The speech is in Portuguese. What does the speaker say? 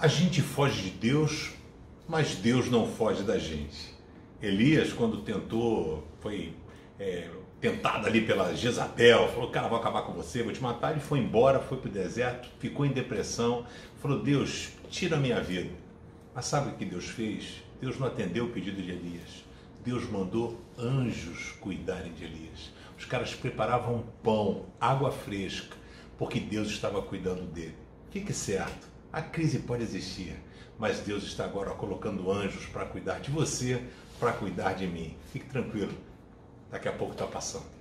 A gente foge de Deus, mas Deus não foge da gente. Elias, quando tentou, foi é, tentado ali pela Jezabel, falou: Cara, vou acabar com você, vou te matar. Ele foi embora, foi para o deserto, ficou em depressão, falou: Deus, tira a minha vida. Mas sabe o que Deus fez? Deus não atendeu o pedido de Elias. Deus mandou anjos cuidarem de Elias. Os caras preparavam pão, água fresca, porque Deus estava cuidando dele. Fique certo, a crise pode existir, mas Deus está agora colocando anjos para cuidar de você, para cuidar de mim. Fique tranquilo, daqui a pouco está passando.